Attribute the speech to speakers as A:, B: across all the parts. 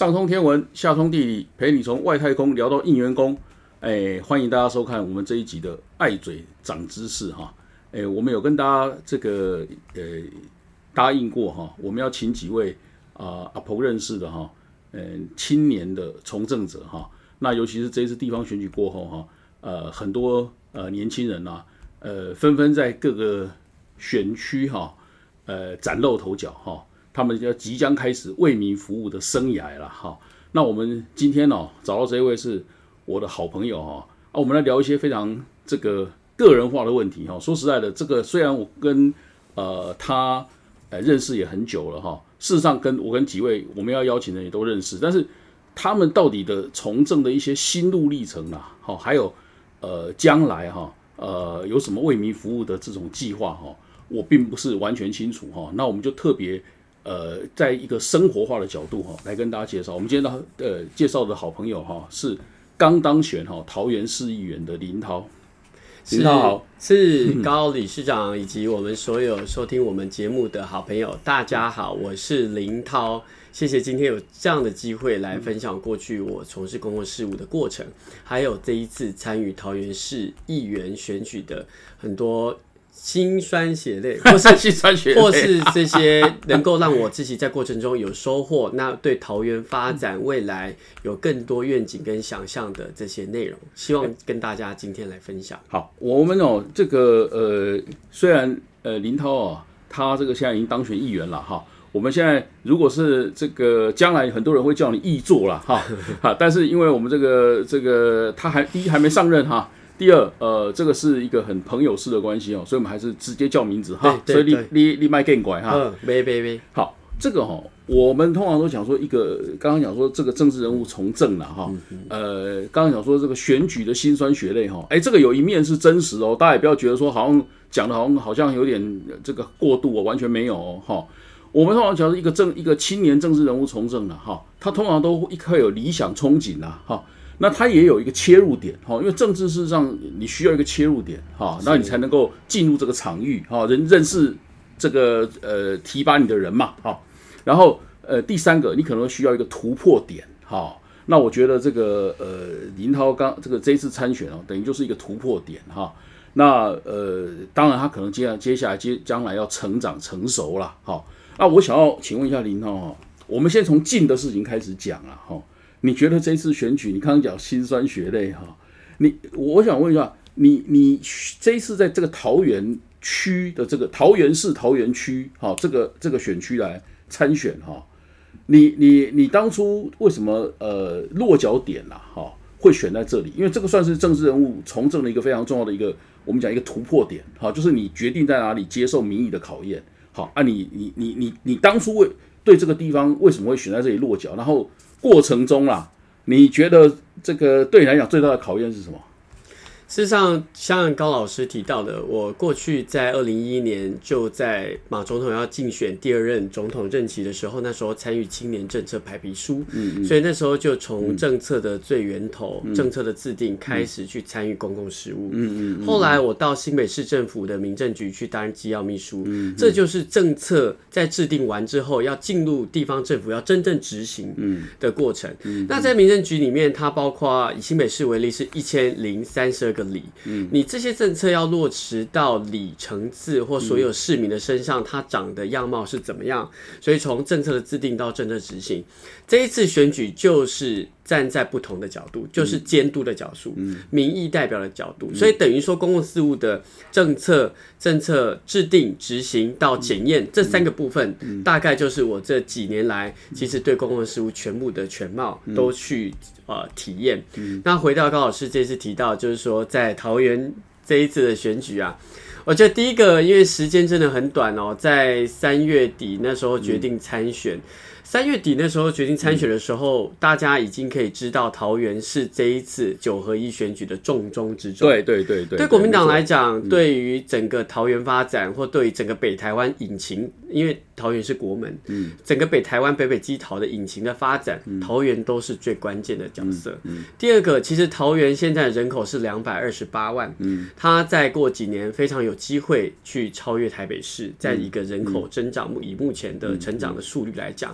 A: 上通天文，下通地理，陪你从外太空聊到应援工。哎，欢迎大家收看我们这一集的爱嘴长知识哈。哎，我们有跟大家这个呃答应过哈，我们要请几位啊阿婆认识的哈，嗯，青年的从政者哈。那尤其是这一次地方选举过后哈，呃，很多呃年轻人呐，呃，纷纷在各个选区哈，呃，崭露头角哈。他们要即将开始为民服务的生涯了哈。那我们今天哦找到这一位是我的好朋友哈啊，我们来聊一些非常这个个人化的问题哈。说实在的，这个虽然我跟呃他呃认识也很久了哈，事实上跟我跟几位我们要邀请的也都认识，但是他们到底的从政的一些心路历程啊，好，还有呃将来哈呃有什么为民服务的这种计划哈，我并不是完全清楚哈。那我们就特别。呃，在一个生活化的角度哈，来跟大家介绍。我们今天的呃介绍的好朋友哈，是刚当选哈桃园市议员的林涛。
B: 林涛好，是高理事长以及我们所有收听我们节目的好朋友，大家好，我是林涛。谢谢今天有这样的机会来分享过去我从事公共事务的过程，还有这一次参与桃园市议员选举的很多。心酸血泪，
A: 或是心酸血泪，
B: 或是这些能够让我自己在过程中有收获，那对桃园发展未来有更多愿景跟想象的这些内容，希望跟大家今天来分享。
A: 好，我们哦，这个呃，虽然呃林涛哦，他这个现在已经当选议员了哈，我们现在如果是这个将来很多人会叫你议座了哈，哈，但是因为我们这个这个他还第一还没上任哈。第二，呃，这个是一个很朋友式的关系哦，所以我们还是直接叫名字哈。所以你你你卖更乖哈。
B: 嗯，没没没。
A: 好，这个哈，我们通常都讲说一个，刚刚讲说这个政治人物从政了哈。呃，刚刚讲说这个选举的辛酸血泪哈，哎，这个有一面是真实哦，大家也不要觉得说好像讲的好像好像有点这个过度哦，完全没有哦哈。我们通常讲一个政一个青年政治人物从政了哈，他通常都一刻有理想憧憬呐哈。那他也有一个切入点哈，因为政治事实上你需要一个切入点哈，那你才能够进入这个场域哈，人认识这个呃提拔你的人嘛哈，然后呃第三个你可能需要一个突破点哈，那我觉得这个呃林涛刚这个这次参选哦，等于就是一个突破点哈，那呃当然他可能接接下来接将来要成长成熟了哈，那我想要请问一下林涛哈，我们先从近的事情开始讲了哈。你觉得这次选举，你刚刚讲心酸血泪哈，你我想问一下，你你这一次在这个桃园区的这个桃园市桃园区哈，这个这个选区来参选哈，你你你当初为什么呃落脚点呐哈会选在这里？因为这个算是政治人物从政的一个非常重要的一个我们讲一个突破点哈，就是你决定在哪里接受民意的考验。好，啊你你你你你当初为对这个地方为什么会选在这里落脚？然后过程中啦，你觉得这个对你来讲最大的考验是什么？
B: 事实上，像高老师提到的，我过去在二零一一年就在马总统要竞选第二任总统任期的时候，那时候参与青年政策排比书，嗯所以那时候就从政策的最源头、政策的制定开始去参与公共事务，嗯嗯。后来我到新北市政府的民政局去担任机要秘书，嗯，这就是政策在制定完之后要进入地方政府要真正执行的过程。那在民政局里面，它包括以新北市为例，是一千零三十二个。里，嗯，你这些政策要落实到里层次或所有市民的身上，它长的样貌是怎么样？所以从政策的制定到政策执行，这一次选举就是站在不同的角度，就是监督的角度，嗯。民意代表的角度，所以等于说公共事务的政策、政策制定、执行到检验这三个部分，大概就是我这几年来其实对公共事务全部的全貌都去。呃，体验。那回到高老师这次提到，就是说在桃园这一次的选举啊，我觉得第一个，因为时间真的很短哦，在三月底那时候决定参选。三月底那时候决定参选的时候，大家已经可以知道桃园是这一次九合一选举的重中之重。
A: 对对对对。
B: 对国民党来讲，对于整个桃园发展，或对于整个北台湾引擎，因为桃园是国门，嗯，整个北台湾北北基桃的引擎的发展，桃园都是最关键的角色。第二个，其实桃园现在人口是两百二十八万，嗯，它再过几年非常有机会去超越台北市，在一个人口增长以目前的成长的速率来讲。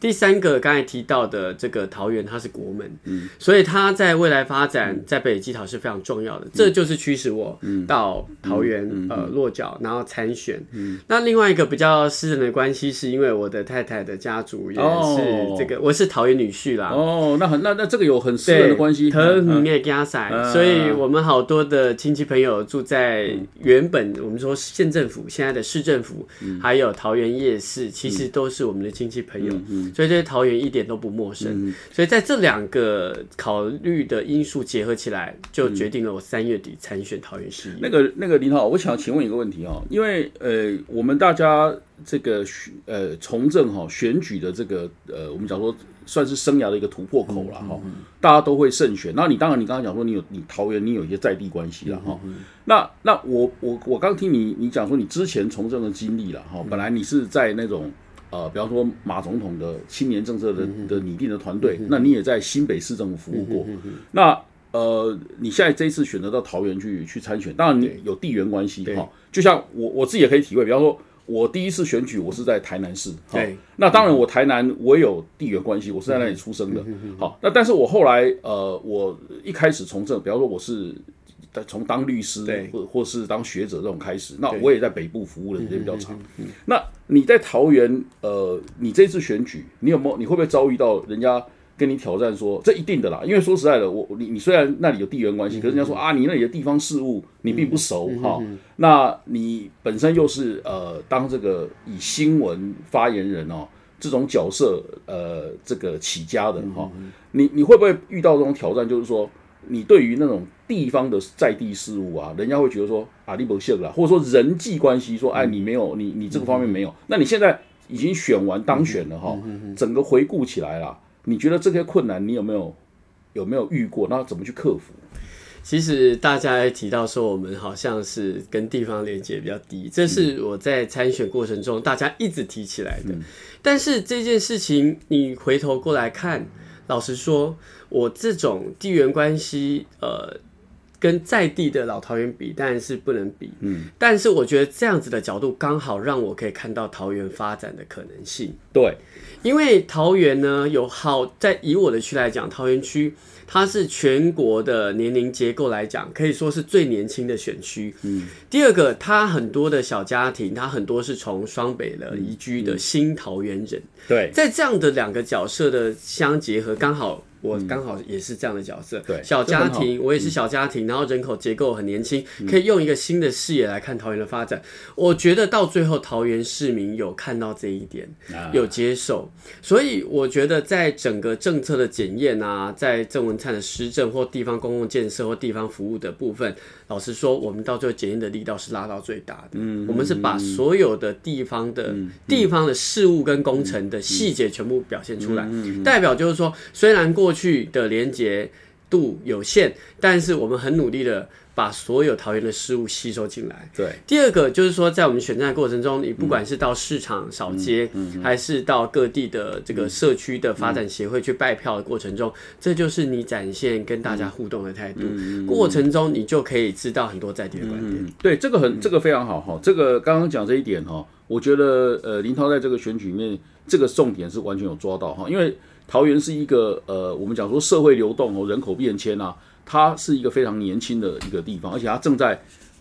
B: 第三个刚才提到的这个桃园，它是国门，嗯，所以它在未来发展在北基桃是非常重要的，这就是驱使我到桃园呃落脚，然后参选。那另外一个比较私人的关系，是因为我的太太的家族也是这个，我是桃园女婿啦。
A: 哦，那很那那这个有很私人的关系，
B: 特别加塞，所以我们好多的亲戚朋友住在原本我们说县政府现在的市政府，还有桃园夜市，其实都是我们的亲戚朋友，所以这些桃园一点都不陌生。所以在这两个考虑的因素结合起来，就决定了我三月底参选桃园市议。
A: 那个那个林浩，我想请问一个问题哦，因为呃，我们大家这个呃从政哈选举的这个呃，我们讲说算是生涯的一个突破口了哈，大家都会慎选。那你当然你刚刚讲说你有你桃园你有一些在地关系了哈，那那我我我刚听你你讲说你之前从政的经历了哈，本来你是在那种。呃，比方说马总统的青年政策的的拟定的团队，那你也在新北市政府服务过。那呃，你现在这一次选择到桃园去去参选，当然你有地缘关系哈。就像我我自己也可以体会，比方说我第一次选举，我是在台南市。
B: 对。
A: 那当然，我台南我也有地缘关系，我是在那里出生的。好，那但是我后来呃，我一开始从政，比方说我是。从当律师或或是当学者这种开始，那我也在北部服务的时间比较长。那你在桃园，呃，你这次选举，你有没有？你会不会遭遇到人家跟你挑战说，这一定的啦？因为说实在的，我你你虽然那里有地缘关系，可是人家说啊，你那里的地方事务你并不熟哈。那你本身又是呃，当这个以新闻发言人哦这种角色呃这个起家的哈，你你会不会遇到这种挑战？就是说。你对于那种地方的在地事务啊，人家会觉得说啊，你不信了，或者说人际关系，说哎，你没有，你你这个方面没有。那你现在已经选完当选了哈，整个回顾起来了，你觉得这些困难你有没有有没有遇过？那怎么去克服？
B: 其实大家也提到说，我们好像是跟地方连接比较低，这是我在参选过程中大家一直提起来的。但是这件事情，你回头过来看。老实说，我这种地缘关系，呃，跟在地的老桃园比，当然是不能比。嗯，但是我觉得这样子的角度，刚好让我可以看到桃园发展的可能性。
A: 对，
B: 因为桃园呢，有好在以我的区来讲，桃园区。它是全国的年龄结构来讲，可以说是最年轻的选区。嗯，第二个，它很多的小家庭，它很多是从双北的移居的新桃园人。
A: 对，
B: 在这样的两个角色的相结合，刚好。我刚好也是这样的角色，
A: 对
B: 小家庭，我也是小家庭，然后人口结构很年轻，可以用一个新的视野来看桃园的发展。我觉得到最后，桃园市民有看到这一点，有接受，所以我觉得在整个政策的检验啊，在郑文灿的施政或地方公共建设或地方服务的部分。老实说，我们到最后检验的力道是拉到最大的。嗯，我们是把所有的地方的地方的事物跟工程的细节全部表现出来，代表就是说，虽然过去的连接度有限，但是我们很努力的。把所有桃园的事物吸收进来。
A: 对，
B: 第二个就是说，在我们选战过程中，你不管是到市场扫街，还是到各地的这个社区的发展协会去拜票的过程中，这就是你展现跟大家互动的态度。过程中，你就可以知道很多在地的观点。
A: 对，这个很，这个非常好哈。这个刚刚讲这一点哈，我觉得呃，林涛在这个选举里面，这个重点是完全有抓到哈。因为桃园是一个呃，我们讲说社会流动哦，人口变迁啊。它是一个非常年轻的一个地方，而且它正在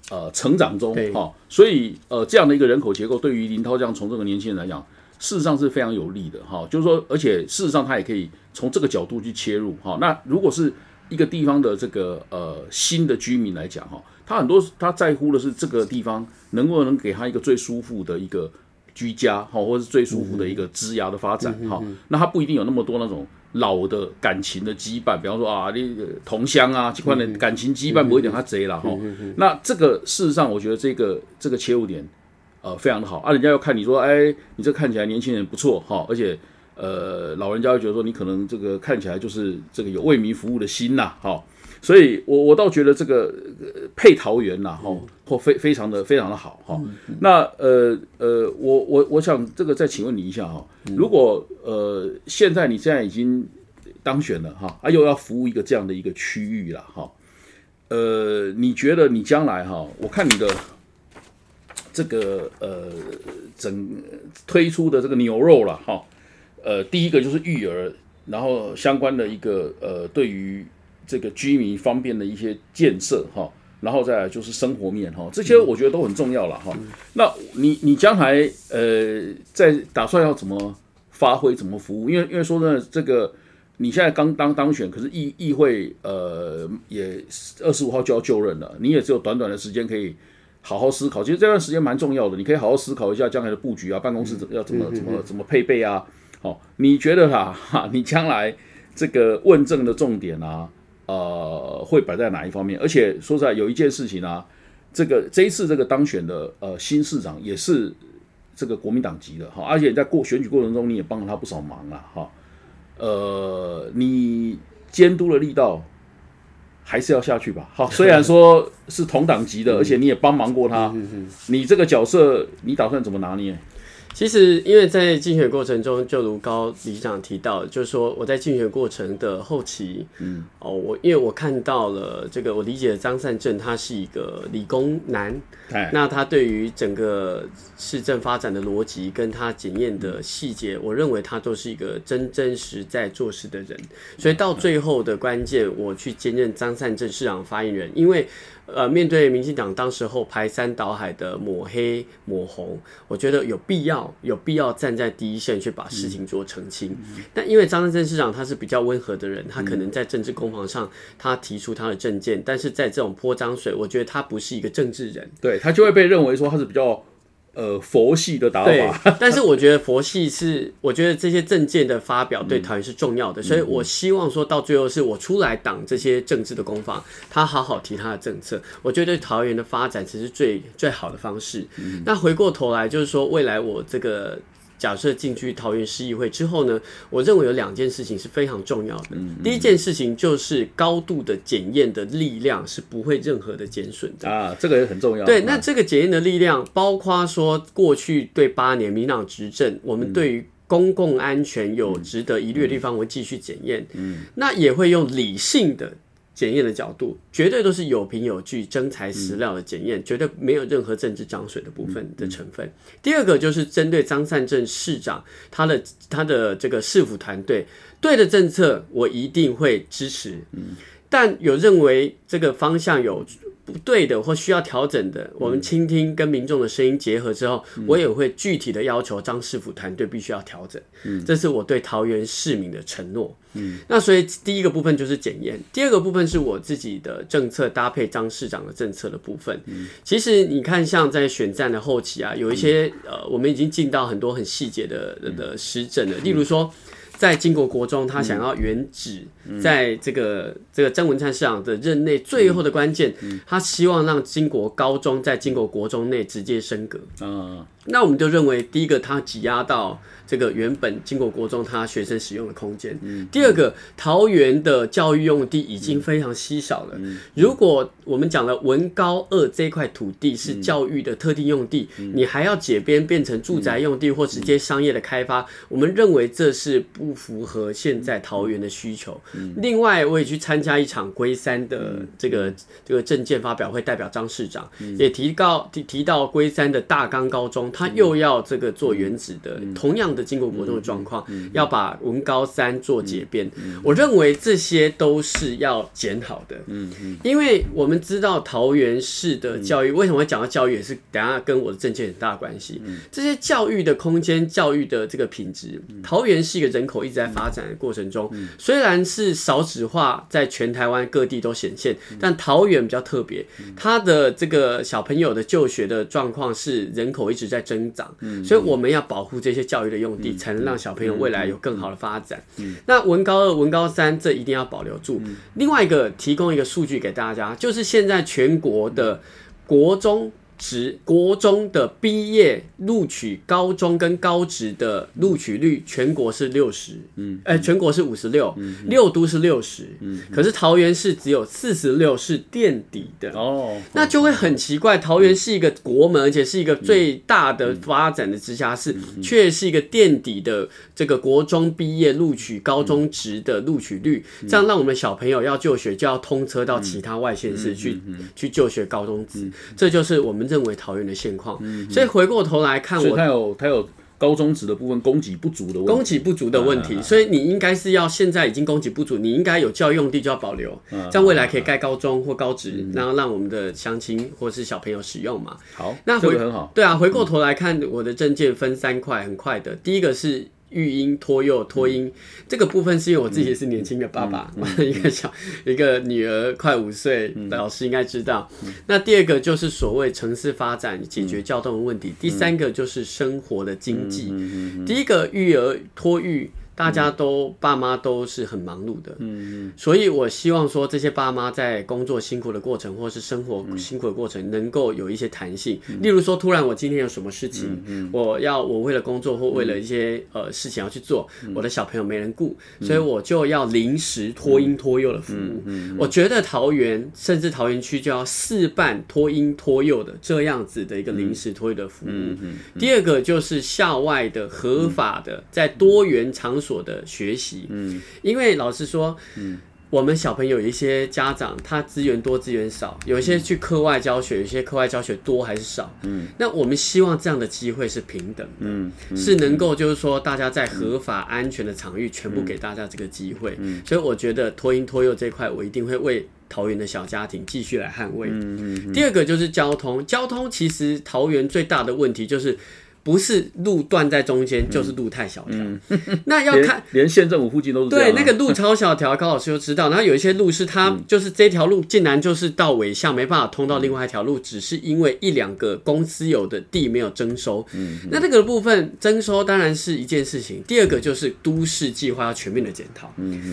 A: 呃成长中哈，所以呃这样的一个人口结构，对于林涛这样从这个年轻人来讲，事实上是非常有利的哈。就是说，而且事实上他也可以从这个角度去切入哈。那如果是一个地方的这个呃新的居民来讲哈，他很多他在乎的是这个地方能不能给他一个最舒服的一个居家哈，或是最舒服的一个枝芽的发展哈。那他不一定有那么多那种。老的感情的羁绊，比方说啊，你同乡啊，这块的感情羁绊不会讲他贼了哈。那这个事实上，我觉得这个这个切入点呃非常的好啊。人家要看你说，哎，你这看起来年轻人不错哈，而且呃老人家会觉得说你可能这个看起来就是这个有为民服务的心呐哈。所以，我我倒觉得这个配桃园呐，哈，或非非常的非常的好哈。那呃呃，我我我想这个再请问你一下哈，如果呃现在你现在已经当选了哈，啊又要服务一个这样的一个区域了哈，呃，你觉得你将来哈，我看你的这个呃整推出的这个牛肉了哈，呃，第一个就是育儿，然后相关的一个呃，对于这个居民方便的一些建设哈，然后再来就是生活面哈，这些我觉得都很重要了哈。那你你将来呃，在打算要怎么发挥，怎么服务？因为因为说呢，这个你现在刚当当选，可是议议会呃也二十五号就要就任了，你也只有短短的时间可以。好好思考，其实这段时间蛮重要的，你可以好好思考一下将来的布局啊，办公室要怎么怎么怎么配备啊。好，你觉得哈哈，你将来 这个问政的重点啊，呃，会摆在哪一方面？而且说实在，有一件事情啊，这个这一次这个当选的呃新市长也是这个国民党籍的哈，而且在过选举过程中你也帮了他不少忙啊哈。呃，你监督的力道。还是要下去吧。好，虽然说是同党级的，而且你也帮忙过他，你这个角色，你打算怎么拿捏？
B: 其实，因为在竞选过程中，就如高理事长提到，就是说我在竞选过程的后期，嗯，哦，我因为我看到了这个，我理解的张善政他是一个理工男，那他对于整个市政发展的逻辑跟他检验的细节，我认为他都是一个真真实在做事的人，所以到最后的关键，我去兼任张善政市长发言人，因为。呃，面对民进党当时候排山倒海的抹黑抹红，我觉得有必要有必要站在第一线去把事情做澄清。但因为张振市长他是比较温和的人，他可能在政治攻防上他提出他的政见，但是在这种泼脏水，我觉得他不是一个政治人，
A: 对他就会被认为说他是比较。呃，佛系的打法，
B: 但是我觉得佛系是，我觉得这些政见的发表对桃园是重要的，所以我希望说到最后是我出来挡这些政治的攻防，他好好提他的政策，我觉得对桃园的发展才是最最好的方式。那回过头来就是说，未来我这个。假设进去桃园市议会之后呢，我认为有两件事情是非常重要的。第一件事情就是高度的检验的力量是不会任何的减损的
A: 啊，这个也很重要。
B: 对，那这个检验的力量包括说过去对八年民党执政，我们对于公共安全有值得疑虑的地方，会继续检验。嗯，那也会用理性的。检验的角度绝对都是有凭有据、真材实料的检验，绝对没有任何政治涨水的部分的成分。第二个就是针对张善政市长他的他的这个市府团队对的政策，我一定会支持。嗯，但有认为这个方向有。不对的或需要调整的，我们倾听跟民众的声音结合之后，我也会具体的要求张师傅团队必须要调整。嗯，这是我对桃园市民的承诺。嗯，那所以第一个部分就是检验，第二个部分是我自己的政策搭配张市长的政策的部分。嗯，其实你看，像在选战的后期啊，有一些呃，我们已经进到很多很细节的的施政了，例如说。在金国国中，他想要原址在这个这个张文灿市长的任内，最后的关键，他希望让金国高中在金国国中内直接升格。嗯，那我们就认为，第一个他挤压到。这个原本经过国中他学生使用的空间。第二个，桃园的教育用地已经非常稀少了。如果我们讲了文高二这块土地是教育的特定用地，你还要解编变成住宅用地或直接商业的开发，我们认为这是不符合现在桃园的需求。另外，我也去参加一场龟山的这个这个证件发表会，代表张市长也提到提提到龟山的大冈高中，他又要这个做原子的，同样。的经过国中的状况，要把文高三做解编，我认为这些都是要检讨的。嗯嗯，因为我们知道桃园市的教育为什么会讲到教育，也是等下跟我的政见很大关系。这些教育的空间、教育的这个品质，桃园是一个人口一直在发展的过程中，虽然是少子化在全台湾各地都显现，但桃园比较特别，它的这个小朋友的就学的状况是人口一直在增长，所以我们要保护这些教育的用。用地才能让小朋友未来有更好的发展。那文高二、文高三这一定要保留住。另外一个提供一个数据给大家，就是现在全国的国中。职国中的毕业录取高中跟高职的录取率，全国是六十，嗯，哎，全国是五十六，六都是六十，嗯，可是桃园市只有四十六，是垫底的。哦，那就会很奇怪，桃园是一个国门，而且是一个最大的发展的直辖市，却是一个垫底的这个国中毕业录取高中职的录取率，这样让我们小朋友要就学就要通车到其他外县市去去就学高中职，这就是我们。认为桃园的现况，所以回过头来看，
A: 我他有他有高中职的部分供给不足的问题。
B: 供给不足的问题，所以你应该是要现在已经供给不足，你应该有教育用地就要保留，这样未来可以盖高中或高职，然后让我们的乡亲或是小朋友使用嘛。
A: 好，
B: 那回
A: 这个很好。
B: 对啊，回过头来看我的证件分三块，很快的。第一个是育婴托幼托婴这个部分，是因为我自己是年轻的爸爸，一个小一个女儿快五岁，老师应该知道。那第二个就是所谓城市发展解决交通的问题，第三个就是生活的经济。第一个育儿托育。大家都爸妈都是很忙碌的，嗯嗯，所以我希望说这些爸妈在工作辛苦的过程，或是生活辛苦的过程，能够有一些弹性。例如说，突然我今天有什么事情，我要我为了工作或为了一些呃事情要去做，我的小朋友没人顾，所以我就要临时托婴托幼的服务。我觉得桃园甚至桃园区就要试办托婴托幼的这样子的一个临时托育的服务。第二个就是校外的合法的在多元场所。所的学习，嗯，因为老实说，嗯，我们小朋友有一些家长他资源多资源少，有一些去课外教学，有些课外教学多还是少，嗯，那我们希望这样的机会是平等的，嗯，是能够就是说大家在合法安全的场域全部给大家这个机会，嗯，所以我觉得托婴托幼这块我一定会为桃园的小家庭继续来捍卫，嗯嗯，第二个就是交通，交通其实桃园最大的问题就是。不是路断在中间，就是路太小条。那要看
A: 连县政府附近都是
B: 对那个路超小条，高老师就知道。然后有一些路是它就是这条路竟然就是到尾巷没办法通到另外一条路，只是因为一两个公司有的地没有征收。那这个部分征收当然是一件事情。第二个就是都市计划要全面的检讨。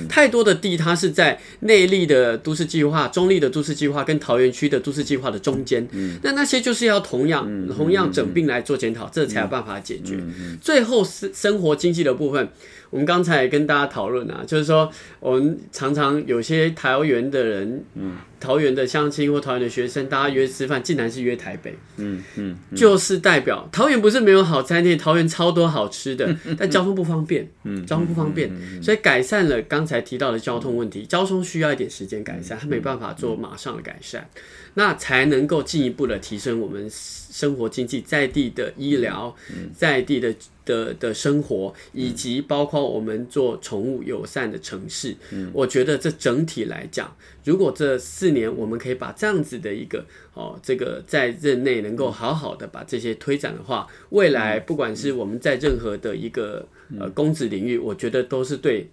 B: 太多的地它是在内力的都市计划、中立的都市计划跟桃园区的都市计划的中间。那那些就是要同样同样整并来做检讨，这才。有办法解决。最后生生活经济的部分，我们刚才也跟大家讨论啊，就是说我们常常有些桃园的人，嗯，桃园的乡亲或桃园的学生，大家约吃饭，竟然是约台北，嗯嗯，就是代表桃园不是没有好餐厅，桃园超多好吃的，但交通不方便，嗯，交通不方便，所以改善了刚才提到的交通问题，交通需要一点时间改善，它没办法做马上的改善，那才能够进一步的提升我们。生活经济在地的医疗，在地的的的生活，以及包括我们做宠物友善的城市，嗯。我觉得这整体来讲，如果这四年我们可以把这样子的一个哦，这个在任内能够好好的把这些推展的话，未来不管是我们在任何的一个呃公职领域，我觉得都是对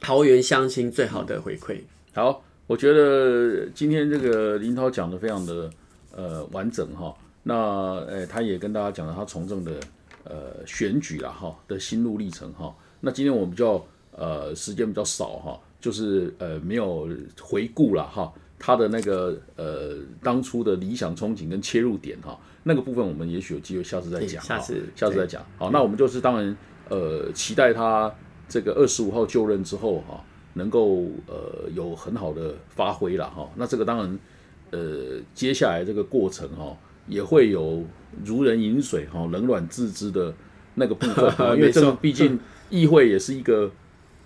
B: 桃园乡亲最好的回馈。
A: 好，我觉得今天这个林涛讲的非常的呃完整哈。那呃，他也跟大家讲了他从政的呃选举了哈的心路历程哈。那今天我们比较呃时间比较少哈，就是呃没有回顾了哈他的那个呃当初的理想憧憬跟切入点哈，那个部分我们也许有机会下次再讲，
B: 下次
A: 下次再讲。好，那我们就是当然呃期待他这个二十五号就任之后哈，能够呃有很好的发挥了哈。那这个当然呃接下来这个过程哈。也会有如人饮水哈，冷暖自知的那个部分，因为这个毕竟议会也是一个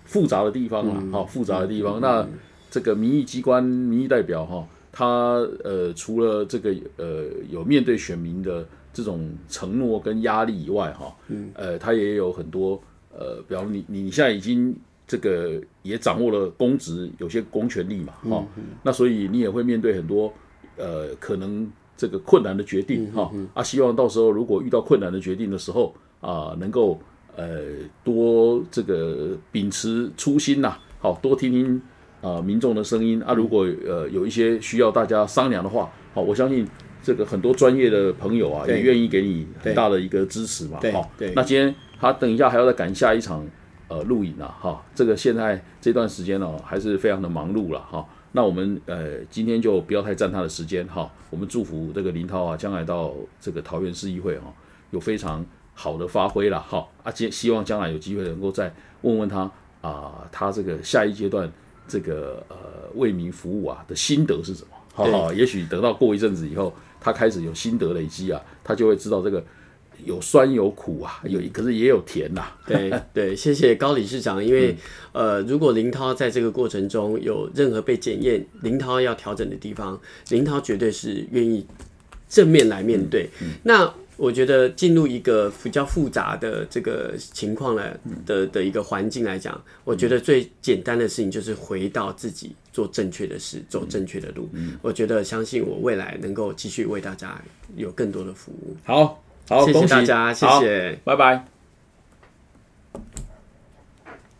A: 复杂的地方嘛，哈，复杂的地方。那这个民意机关、民意代表哈，他呃，除了这个呃有面对选民的这种承诺跟压力以外哈，呃，他也有很多呃，比方你你现在已经这个也掌握了公职，有些公权力嘛，哈，那所以你也会面对很多呃可能。这个困难的决定哈啊，希望到时候如果遇到困难的决定的时候啊，能够呃多这个秉持初心呐，好多听听啊民众的声音啊。如果呃有一些需要大家商量的话，好，我相信这个很多专业的朋友啊也愿意给你很大的一个支持嘛。好，那今天他等一下还要再赶下一场呃录影啊，哈，这个现在这段时间呢还是非常的忙碌了哈。那我们呃今天就不要太占他的时间哈，我们祝福这个林涛啊，将来到这个桃园市议会哈，有非常好的发挥了哈啊，希希望将来有机会能够再问问他啊，他这个下一阶段这个呃为民服务啊的心得是什么？好，也许等到过一阵子以后，他开始有心得累积啊，他就会知道这个。有酸有苦啊，有可是也有甜呐。
B: 对 对，谢谢高理事长。因为呃，如果林涛在这个过程中有任何被检验，林涛要调整的地方，林涛绝对是愿意正面来面对。那我觉得进入一个比较复杂的这个情况来的的一个环境来讲，我觉得最简单的事情就是回到自己做正确的事，走正确的路。我觉得相信我未来能够继续为大家有更多的服务。
A: 好，好
B: 谢谢大家谢谢。
A: 拜拜。